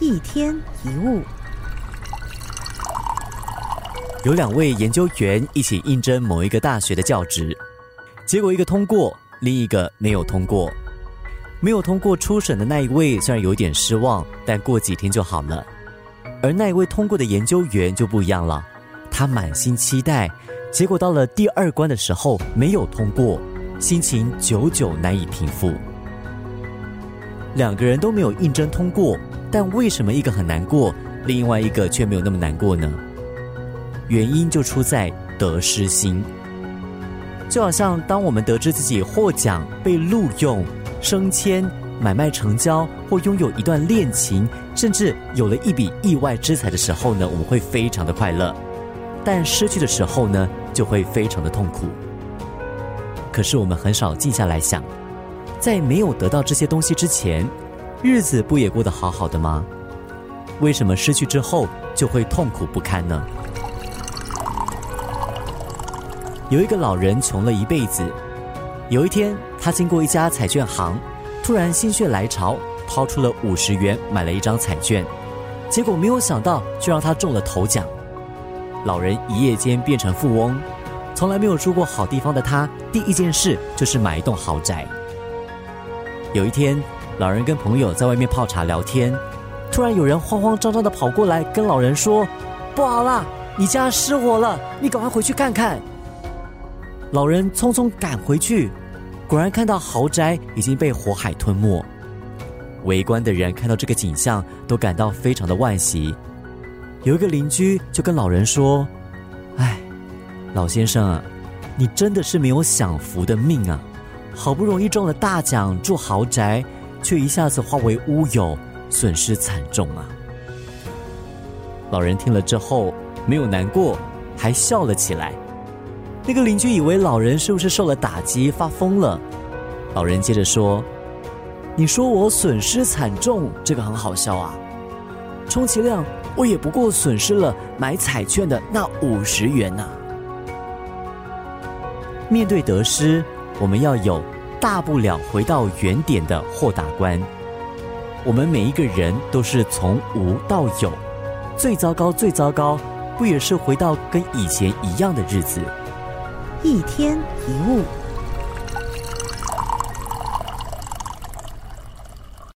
一天一物，有两位研究员一起应征某一个大学的教职，结果一个通过，另一个没有通过。没有通过初审的那一位虽然有点失望，但过几天就好了。而那一位通过的研究员就不一样了，他满心期待，结果到了第二关的时候没有通过，心情久久难以平复。两个人都没有应征通过。但为什么一个很难过，另外一个却没有那么难过呢？原因就出在得失心。就好像当我们得知自己获奖、被录用、升迁、买卖成交，或拥有一段恋情，甚至有了一笔意外之财的时候呢，我们会非常的快乐；但失去的时候呢，就会非常的痛苦。可是我们很少静下来想，在没有得到这些东西之前。日子不也过得好好的吗？为什么失去之后就会痛苦不堪呢？有一个老人穷了一辈子，有一天他经过一家彩券行，突然心血来潮，掏出了五十元买了一张彩券，结果没有想到却让他中了头奖。老人一夜间变成富翁，从来没有住过好地方的他，第一件事就是买一栋豪宅。有一天。老人跟朋友在外面泡茶聊天，突然有人慌慌张张的跑过来跟老人说：“不好啦，你家失火了，你赶快回去看看。”老人匆匆赶回去，果然看到豪宅已经被火海吞没。围观的人看到这个景象，都感到非常的惋惜。有一个邻居就跟老人说：“哎，老先生啊，你真的是没有享福的命啊！好不容易中了大奖，住豪宅。”却一下子化为乌有，损失惨重啊！老人听了之后没有难过，还笑了起来。那个邻居以为老人是不是受了打击发疯了？老人接着说：“你说我损失惨重，这个很好笑啊！充其量我也不过损失了买彩券的那五十元呐。”面对得失，我们要有。大不了回到原点的豁达观。我们每一个人都是从无到有，最糟糕、最糟糕，不也是回到跟以前一样的日子？一天一物。